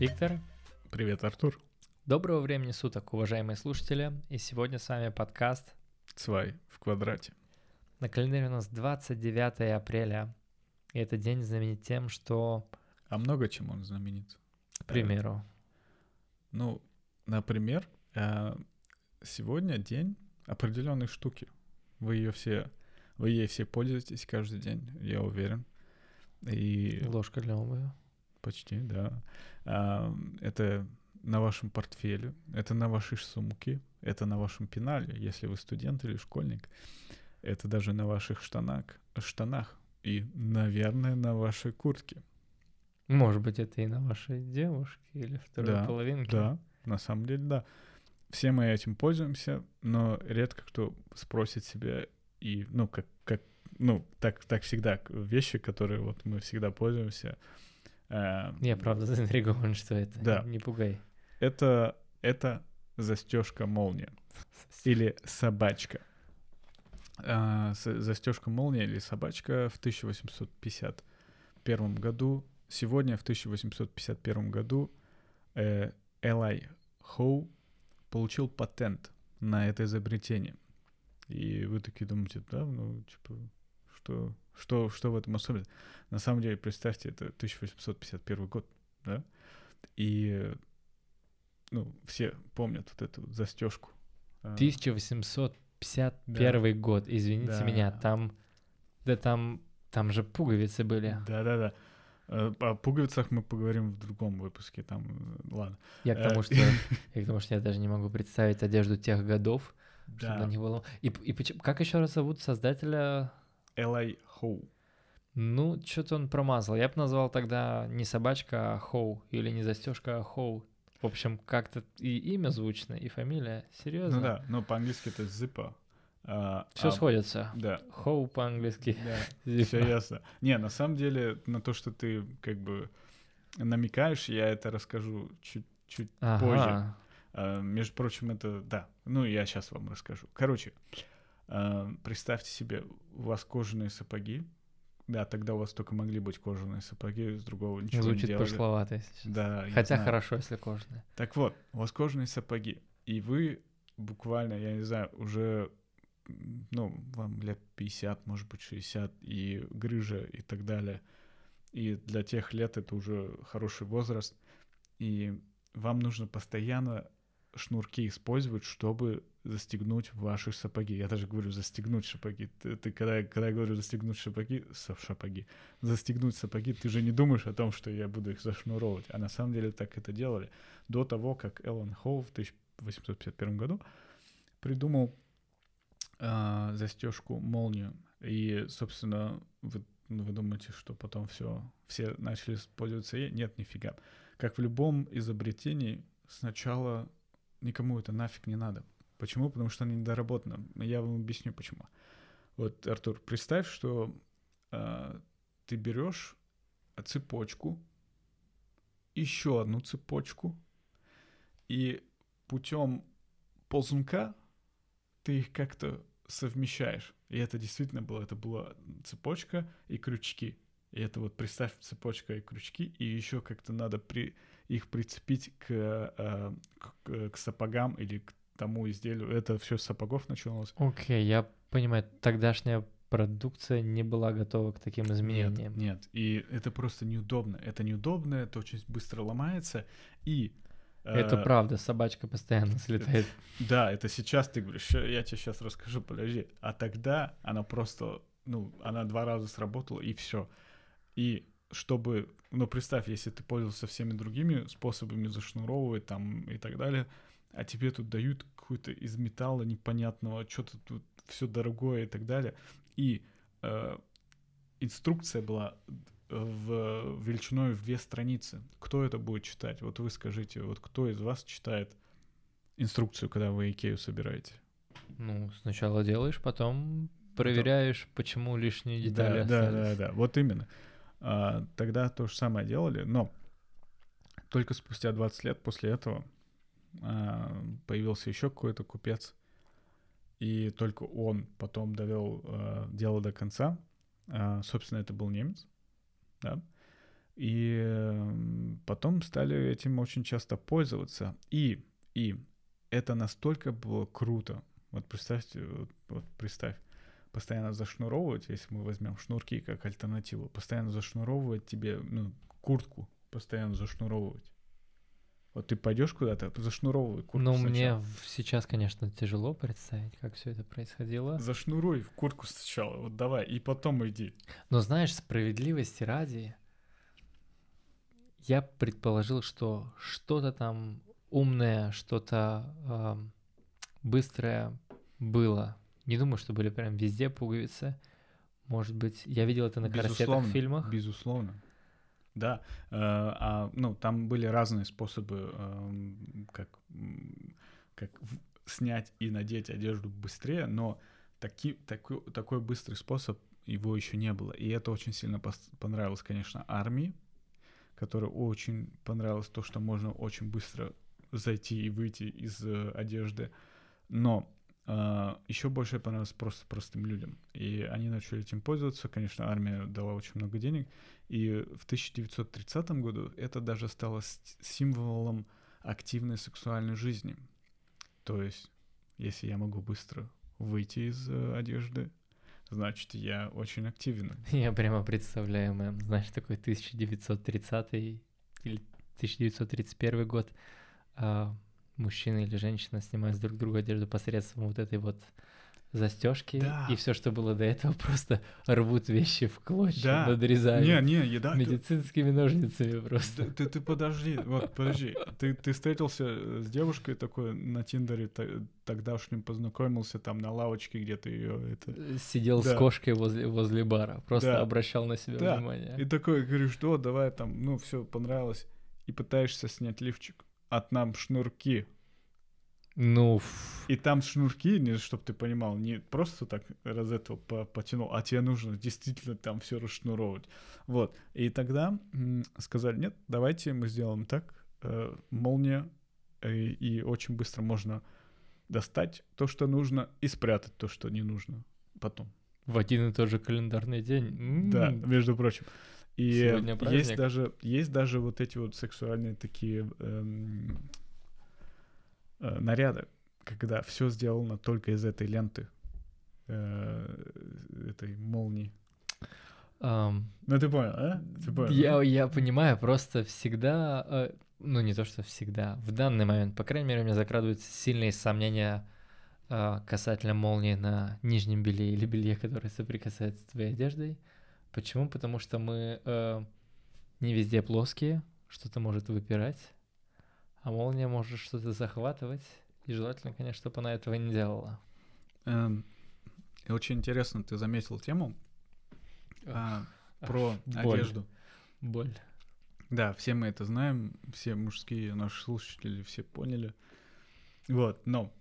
Виктор. Привет, Артур. Доброго времени суток, уважаемые слушатели. И сегодня с вами подкаст Цвай в квадрате. На календаре у нас 29 апреля. И этот день знаменит тем, что... А много чем он знаменит? К примеру. Ну, например, э, сегодня день определенной штуки. Вы ее все, вы ей все пользуетесь каждый день, я уверен. И Ложка для обуви. Почти, да. А, Это на вашем портфеле, это на вашей сумке, это на вашем пенале, если вы студент или школьник. Это даже на ваших штанах, штанах и, наверное, на вашей куртке. Может быть, это и на вашей девушке или второй Да, половинке. Да, на самом деле, да. Все мы этим пользуемся, но редко кто спросит себя и, ну, как, как ну, так, так всегда, вещи, которые вот мы всегда пользуемся. Э, Я правда заинтригован, что это. Да. Не пугай. Это, это застежка молния или собачка. застежка молния или собачка в 1851 году. Сегодня, в 1851 году, э, Элай Хоу получил патент на это изобретение. И вы такие думаете, да, ну, типа, что, что, что в этом особенно? На самом деле, представьте, это 1851 год, да? И, ну, все помнят вот эту вот застежку. А, 1851 год, извините Да. меня, там... Да там... Там же пуговицы были. Да-да-да. Э, О пуговицах мы поговорим в другом выпуске, там, ладно. Я к тому, Э, что... Я к тому, что я даже не могу представить одежду тех годов, чтобы на Да, них было... И, и почему- как еще раз зовут создателя? Элай Хоу. Ну, что-то он промазал. Я бы назвал тогда не собачка, а хоу. Или не застежка, а хоу. В общем, как-то и имя звучно, и фамилия. Серьезно? Ну да, но по-английски это Zippo. А, Все а, сходится. Да, Хоу по-английски. да, все ясно. Не, на самом деле, на то, что ты как бы намекаешь, я это расскажу чуть-чуть Ага. позже. А, Между прочим, это, да, ну я сейчас вам расскажу. Короче, представьте себе, у вас кожаные сапоги, да, тогда у вас только могли быть кожаные сапоги, с другого ничего не Звучит делали. пошловато, если честно. Да, Хотя знаю. хорошо, если кожаные. Так вот, у вас кожаные сапоги, и вы буквально, я не знаю, уже, ну, вам лет 50, может быть, 60, и грыжа и так далее. И для тех лет это уже хороший возраст, и вам нужно постоянно шнурки использовать, чтобы застегнуть ваши сапоги. Я даже говорю застегнуть сапоги. Ты, ты когда, когда я говорю застегнуть сапоги, са- сапоги, застегнуть сапоги, ты же не думаешь о том, что я буду их зашнуровывать. А на самом деле так это делали до того, как Эллен Хоу в 1851 году придумал а, застежку молнию. И, собственно, вы, вы думаете, что потом все, все начали пользоваться ей? Нет, нифига. Как в любом изобретении, сначала никому это нафиг не надо. Почему? Потому что она недоработана. Я вам объясню почему. Вот, Артур, представь, что а, ты берешь цепочку, еще одну цепочку, и путем ползунка ты их как-то совмещаешь. И это действительно было, это была цепочка и крючки. И это вот представь цепочка и крючки, и еще как-то надо при, их прицепить к, э, к, к сапогам или к тому изделию. Это все с сапогов началось. Окей, я понимаю, тогдашняя продукция не была готова к таким изменениям. Нет, нет. И это просто неудобно. Это неудобно, это очень быстро ломается. И Это э, правда, собачка постоянно слетает. Да, это сейчас ты говоришь, «Ща я тебе сейчас расскажу, подожди. А тогда она просто, ну, она два раза сработала, и все. И чтобы, ну, представь, если ты пользовался всеми другими способами зашнуровывать там и так далее, а тебе тут дают какую-то из металла непонятного, что-то тут все дорогое и так далее. И э, инструкция была в величиной в две страницы. Кто это будет читать? Вот вы скажите, вот кто из вас читает инструкцию, когда вы Икею собираете? Ну, сначала делаешь, потом проверяешь, почему лишние детали да, да, остались. да, да, вот именно. А, тогда то же самое делали, но только спустя 20 лет после этого появился еще какой-то купец, и только он потом довел а, дело до конца. А, собственно, это был немец, да. И э, потом стали этим очень часто пользоваться. И, и это настолько было круто. Вот представьте, вот, вот представь, постоянно зашнуровывать, если мы возьмем шнурки как альтернативу, постоянно зашнуровывать тебе, ну, куртку постоянно зашнуровывать. Вот ты пойдешь куда-то, зашнуровывай куртку. Ну, мне в- сейчас, конечно, тяжело представить, как все это происходило. Зашнуруй куртку сначала, вот давай, и потом иди. Но знаешь, справедливости ради, я предположил, что что-то там умное, что-то ам, быстрое было. Не думаю, что были прям везде пуговицы. Может быть, я видел это на корсетах Безусловно, в фильмах. Безусловно. Да, э, а, ну, там были разные способы, эм, как, как снять и надеть одежду быстрее, но таки, такой, такой быстрый способ его еще не было. И это очень сильно понравилось, конечно, армии, которой очень понравилось то, что можно очень быстро зайти и выйти из э, одежды. Но еще больше понравилось просто простым людям. И они начали этим пользоваться. Конечно, армия дала очень много денег. И в 1930 году это даже стало символом активной сексуальной жизни. То есть, если я могу быстро выйти из э, одежды, значит, я очень активен. Я прямо представляю, мэм, знаешь, такой 1930 или 1931 год. а, мужчина или женщина снимают с друг друга одежду посредством вот этой вот застежки, Да. и все, что было до этого, просто рвут вещи в клочья, Да. надрезают Не, не, еда. медицинскими ножницами просто. Ты, ты, ты подожди, вот подожди. Ты, ты встретился с девушкой такой на Тиндере, т- тогдашним познакомился там на лавочке, где ты ее это. Сидел Да. с кошкой возле, возле бара, просто Да. обращал на себя Да. внимание. И такой говоришь, что, давай там, ну все, понравилось. И пытаешься снять лифчик. От нам шнурки. Ну, И там шнурки, не чтобы ты понимал, не просто так раз этого по- потянул, а тебе нужно действительно там все расшнуровывать. Вот. И тогда сказали, нет, давайте мы сделаем так. э, молния, э, и очень быстро можно достать то, что нужно, и спрятать то, что не нужно потом. в один и тот же календарный день. Да, М, между прочим. И Сегодня есть праздник. даже, есть даже вот эти вот сексуальные такие эм, э, наряды, когда все сделано только из этой ленты, э, этой молнии. ам, Ну ты понял, а? Ты понял? Я, я понимаю, просто всегда, э, ну не то, что всегда, в данный момент, по крайней мере, у меня закрадываются сильные сомнения э, касательно молнии на нижнем белье или белье, которое соприкасается с твоей одеждой. Почему? Потому что мы э, не везде плоские, что-то может выпирать, а молния может что-то захватывать. И желательно, конечно, чтобы она этого не делала. Эм, и очень интересно, ты заметил тему а, про боль. одежду. Боль. Да, все мы это знаем, все мужские наши слушатели все поняли. Вот, но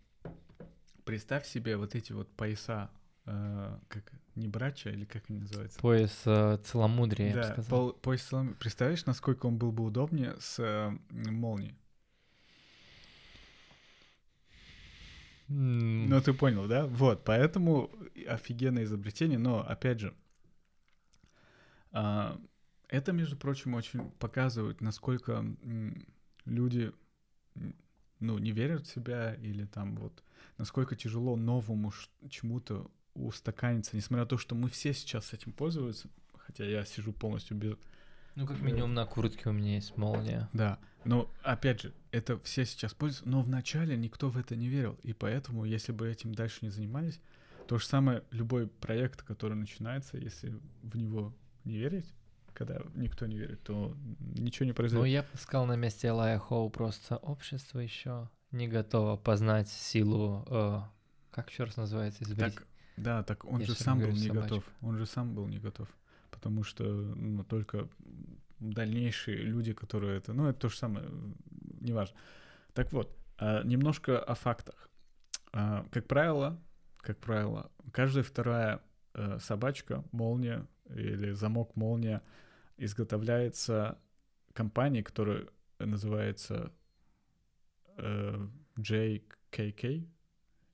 представь себе вот эти вот пояса, э, как не брача или как они называются? Пояс э, целомудрия, я бы да, сказал. пол- пояс целом- Представляешь, насколько он был бы удобнее с э, молнией? М, Ну, ты понял, да? Вот, поэтому офигенное изобретение, но, опять же, а, это, между прочим, очень показывает, насколько люди, ну, не верят в себя или там вот, насколько тяжело новому чему-то устаканиться, несмотря на то, что мы все сейчас этим пользуемся, хотя я сижу полностью без... Ну, как минимум на куртке у меня есть молния. Да, но, опять же, это все сейчас пользуются, но вначале никто в это не верил, и поэтому, если бы этим дальше не занимались, то же самое, любой проект, который начинается, если в него не верить, когда никто не верит, то ничего не Ну, произойдет. я бы сказал на месте Элая Хоу просто общество еще не готово познать силу, э, как еще раз называется, изобрет- Так, да, так он Я же сам был не говорю готов. Он же сам был не готов. Потому что ну, только дальнейшие люди, которые это... Ну, это то же самое, неважно. Так вот, а, немножко о фактах. А, Как правило, как правило, каждая вторая э, собачка, молния или замок молния изготовляется компанией, которая называется э, JKK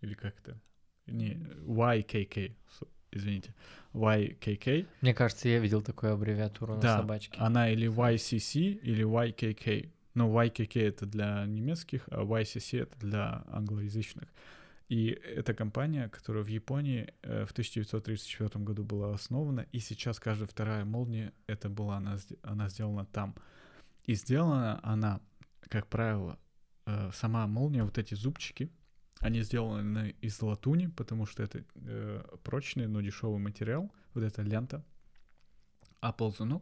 или как это? Не, YKK. Извините, YKK. Мне кажется, я видел такую аббревиатуру Да, на собачке. Она или YCC, или YKK. Но YKK это для немецких, а YCC это для англоязычных. И это компания, которая в Японии э, в 1934 году была основана, и сейчас каждая вторая молния, это была она, она сделана там. И сделана она, как правило, э, сама молния, вот эти зубчики, они сделаны из латуни, потому что это э, прочный, но дешевый материал, вот эта лента. А ползунок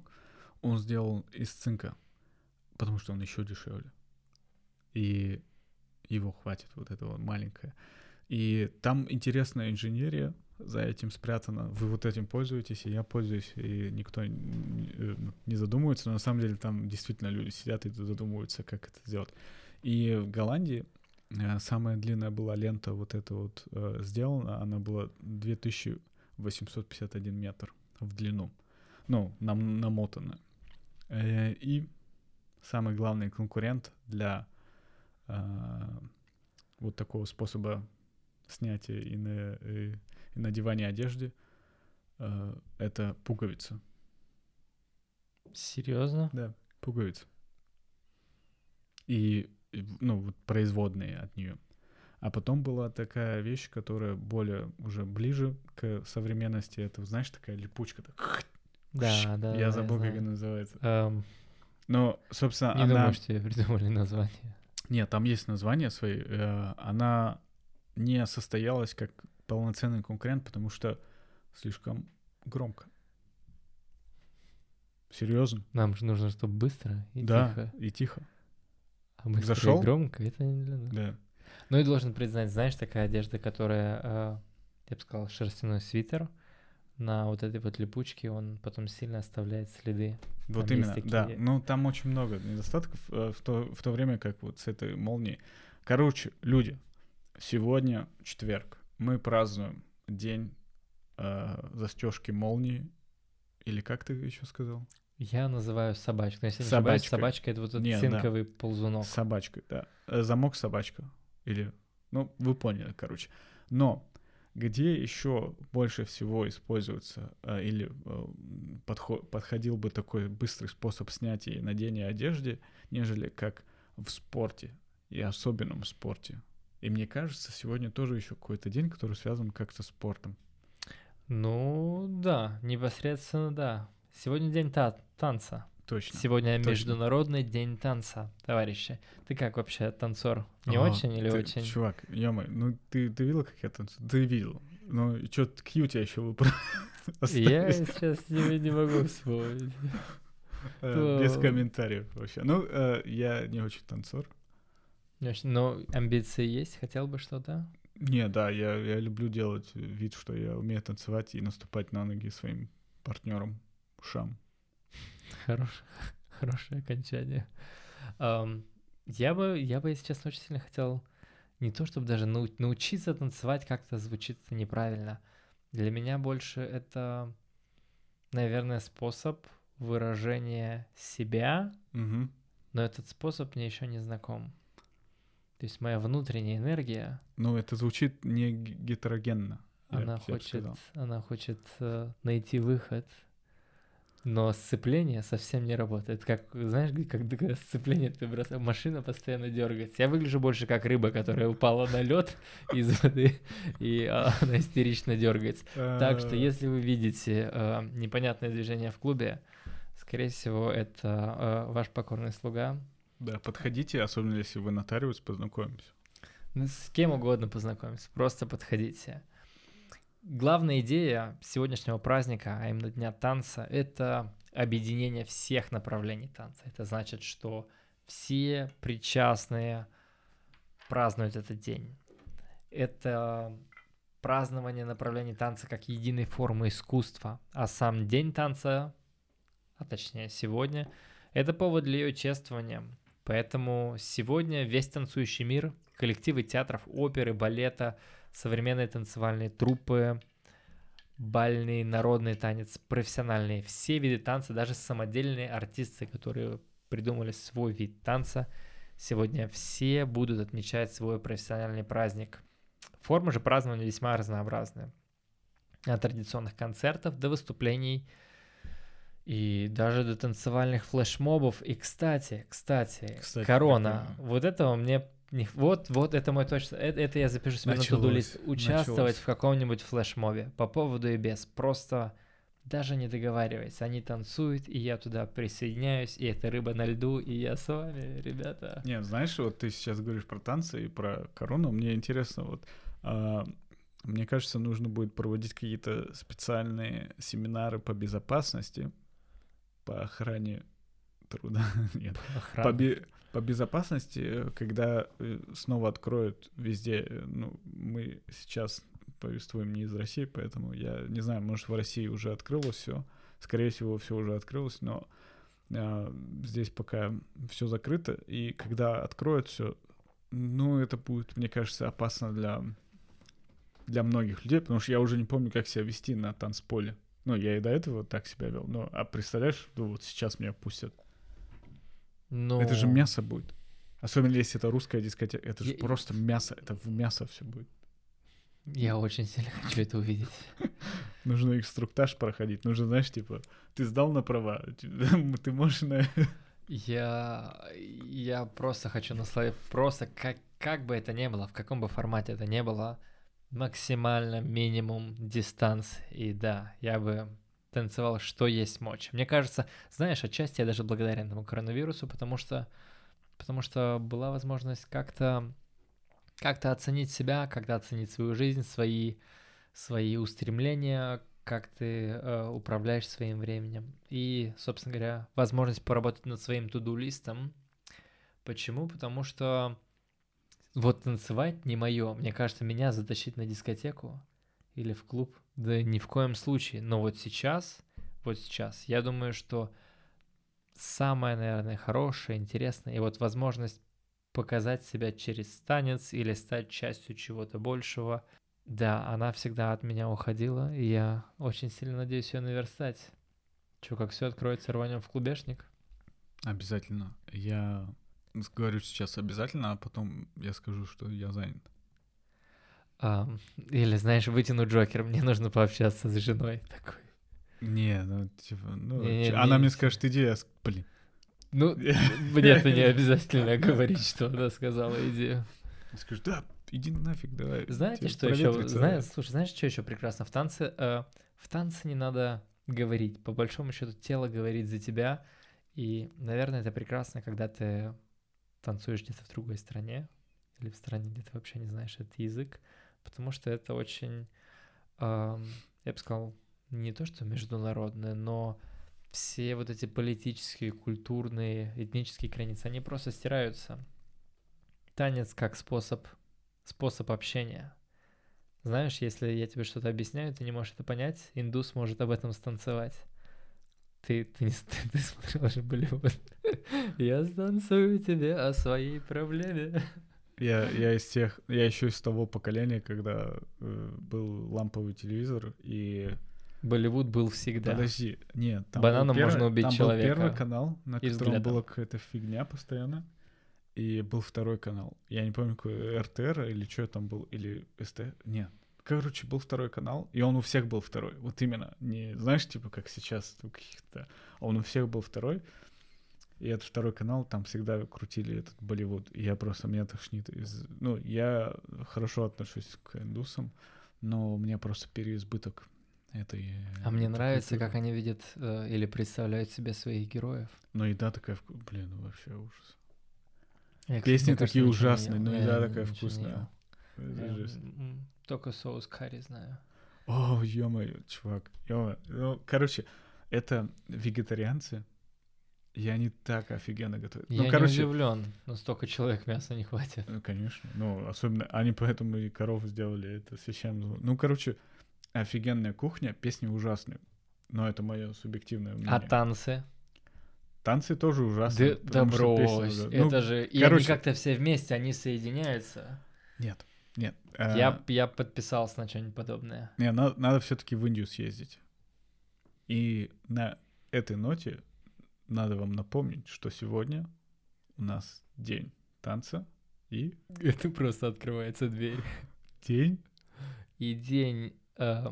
он сделан из цинка, потому что он еще дешевле. И его хватит, вот это вот маленькое. И там интересная инженерия за этим спрятана. Вы вот этим пользуетесь, и я пользуюсь, и никто э, не задумывается. Но на самом деле там действительно люди сидят и задумываются, как это сделать. И в Голландии самая длинная была лента вот эта вот э, сделана. Она была 2851 метр в длину. Ну, нам намотана. Э, И самый главный конкурент для э, вот такого способа снятия и, на, и, и надевания одежды э, это пуговица. Серьезно? Да, пуговица. И, и, ну, вот производные от нее. А потом была такая вещь, которая более уже ближе к современности. Это, знаешь, такая липучка. Так, Да, да. я да, забыл, как знаю. она называется. Эм, Но, собственно, не она... думаю, что придумали название. Нет, там есть название свои. э, Она не состоялась как полноценный конкурент, потому что слишком громко. Серьезно? Нам же нужно, чтобы быстро и да, тихо. и тихо. А быстро Зашёл? и громко это не для нас. Да. Ну и должен признать, знаешь, такая одежда, которая, э, я бы сказал, шерстяной свитер, на вот этой вот липучке он потом сильно оставляет следы. Вот Там именно, да. такие- Ну, там очень много недостатков э, в то, в то время, как вот с этой молнией. Короче, люди, сегодня четверг. Мы празднуем день застежки молнии. Или как ты еще сказал? Я называю собачку. Но если не ошибаюсь, Собачкой. собачка это вот этот Не, да. цинковый ползунок. Собачкой, да. Замок собачка. Или, ну, вы поняли, короче. Но где еще больше всего используется э, или э, подхо- подходил бы такой быстрый способ снятия и надения одежды, нежели как в спорте, и особенном спорте. И мне кажется, сегодня тоже еще какой-то день, который связан как-то с спортом. Ну да, непосредственно да. Сегодня день та- танца. Точно. Сегодня точно. Международный день танца, товарищи. Ты как вообще танцор? Не Ага, очень или ты- очень? Чувак, ё ну ты, ты видел, как я танцую? Ты видел. Ну, что кью тебя еще выпро... Я сейчас тебе не могу вспомнить. Э, Без комментариев вообще. Ну, э, я не очень танцор. Но амбиции есть? Хотел бы что-то? Не, да, я, я люблю делать вид, что я умею танцевать и наступать на ноги своим партнерам, ушам. Хорошее, хорошее окончание. Ам, я бы, я бы, если честно, очень сильно хотел не то, чтобы даже нау- научиться танцевать как-то звучит неправильно. Для меня больше это, наверное, способ выражения себя, Мгм. но этот способ мне еще не знаком. То есть моя внутренняя энергия, Ну, это звучит не гетерогенно. она хочет, она хочет э, найти выход, но сцепление совсем не работает. Как, знаешь, как такое сцепление ты бросаешь, машина постоянно дергается. Я выгляжу больше как рыба, которая упала на лед из воды, и а, она истерично дергается. Так что, Э, если вы видите э, непонятное движение в клубе, скорее всего, это э, ваш покорный слуга. Да, подходите, особенно если вы нотариус, познакомимся. Ну, С кем угодно познакомиться, просто подходите. Главная идея сегодняшнего праздника, а именно Дня танца, это объединение всех направлений танца. Это значит, что все причастные празднуют этот день. Это празднование направлений танца как единой формы искусства, а сам день танца, а точнее сегодня, это повод для ее чествования. Поэтому сегодня весь танцующий мир, коллективы театров, оперы, балета, современные танцевальные труппы, бальный, народный танец, профессиональные, все виды танца, даже самодельные артисты, которые придумали свой вид танца, сегодня все будут отмечать свой профессиональный праздник. Формы же празднования весьма разнообразны. От традиционных концертов до выступлений и даже до танцевальных флешмобов. И, кстати, кстати, Кстати, корона. Вот этого мне... не- Вот, вот это мой точно... Это, это я запишу себе на Началось, туду лист. Участвовать началось. в каком-нибудь флешмобе. По поводу и без. Просто даже не договариваясь. Они танцуют, и я туда присоединяюсь, и это рыба на льду, и я с вами, ребята. Нет, знаешь, вот ты сейчас говоришь про танцы и про корону. Мне интересно, вот а, мне кажется, нужно будет проводить какие-то специальные семинары по безопасности, по охране труда. Нет, Охрана. по, бе- по безопасности, э, когда э, снова откроют везде, э, ну, мы сейчас повествуем не из России, поэтому я не знаю, может, в России уже открылось все. Скорее всего, все уже открылось, но а, здесь пока все закрыто. И когда откроют все, ну, это будет, мне кажется, опасно для, для многих людей, потому что я уже не помню, как себя вести на танцполе. Ну, я и до этого так себя вел. Ну, а представляешь, ну, вот сейчас меня пустят. Ну, Это же мясо будет. Особенно если это русская дискотека. Это же Я- просто мясо. Это в мясо все будет. Я очень сильно хочу это увидеть. Нужно инструктаж проходить. Нужно, знаешь, типа, ты сдал на права. Ты можешь на... Я, я просто хочу насладиться, просто как, как бы это ни было, в каком бы формате это ни было, максимально минимум дистанс. И да, я бы танцевал, что есть мочь. Мне кажется, знаешь, отчасти я даже благодарен этому коронавирусу, потому что, потому что была возможность как-то как-то оценить себя, как-то оценить свою жизнь, свои, свои устремления, как ты э, управляешь своим временем. И, собственно говоря, возможность поработать над своим туду-листом. Почему? Потому что вот танцевать не мое. Мне кажется, меня затащить на дискотеку или в клуб, да ни в коем случае. Но вот сейчас, вот сейчас, я думаю, что самое, наверное, хорошее, интересное, и вот возможность показать себя через танец или стать частью чего-то большего, да, она всегда от меня уходила, и я очень сильно надеюсь ее наверстать. Че, как все откроется, рванем в клубешник? Обязательно. Я говорю сейчас обязательно, а потом я скажу, что я занят. Или, знаешь, вытяну Джокер, мне нужно пообщаться с женой. Такой. Не, ну, типа, ну, Не-не, чё- она не- мне скажет, иди, я... Блин. Ну, мне это не обязательно говорить, что она сказала идею. Скажет, да, иди нафиг, давай. Знаете, что еще? проветрится». Знаешь, слушай, знаешь, что еще прекрасно в танце? Э, В танце не надо говорить. По большому счету, тело говорит за тебя. И, наверное, это прекрасно, когда ты танцуешь где-то в другой стране или в стране, где ты вообще не знаешь этот язык, потому что это очень, я бы сказал, не то что международное, но все вот эти политические, культурные, этнические границы, они просто стираются. Танец как способ, способ общения. Знаешь, если я тебе что-то объясняю, ты не можешь это понять, индус может об этом станцевать. Ты, ты, не, ты, ты смотрел же Болливуд. Я станцую тебе о своей проблеме. Я, я из тех, я еще из того поколения, когда э, был ламповый телевизор, и... Болливуд был всегда. Подожди, нет, там Бананом первый, можно убить там человека был первый канал, на и котором взглядом. была какая-то фигня постоянно, и был второй канал. Я не помню, какой РТР или что там был, или СТ... Нет. Короче, был второй канал, и он у всех был второй. Вот именно. Не знаешь, типа, как сейчас у каких-то... А он у всех был второй. И этот второй канал, там всегда крутили этот Болливуд. И я просто, меня тошнит. Из... Ну, я хорошо отношусь к индусам, но у меня просто переизбыток этой... А мне нравится, культуры. как они видят э, или представляют себе своих героев. Но еда такая, вку- блин, ну вообще ужас. Я, кстати, Песни кажется, такие ужасные, но Я еда ничего такая вкусная. Это Я, жесть. м, Только соус карри знаю. О, ё-моё, чувак. ё Ну, короче, это вегетарианцы, и они так офигенно готовят. Я ну, короче, не удивлен, но столько человек мяса не хватит. ну, конечно. Ну, особенно, они поэтому и коров сделали это священным. Ну, короче, офигенная кухня, песни ужасные. Но это мое субъективное мнение. А танцы? Танцы тоже Да, ужасные. да песни брось. Ну, это же... И короче. они как-то все вместе, они соединяются. Нет, нет. э, Я, я подписался на что-нибудь подобное. Не, надо, надо все-таки в Индию съездить. И на этой ноте надо вам напомнить, что сегодня у нас день танца и Это просто открывается дверь. день И день э,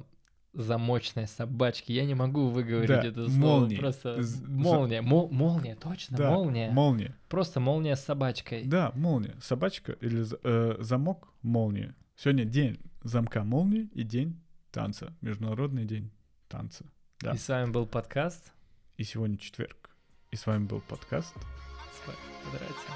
замочной собачки. Я не могу выговорить Да, это слово. молнии. Просто З- за- молния. Мол- молния, точно, Да, молния. Молния. Просто молния с собачкой. Да, молния. Собачка или за- э, замок молния. Сегодня день замка молнии и день танца. Международный день танца. Да. И с вами был подкаст. И сегодня четверг. И с вами был подкаст. С вами Федерация.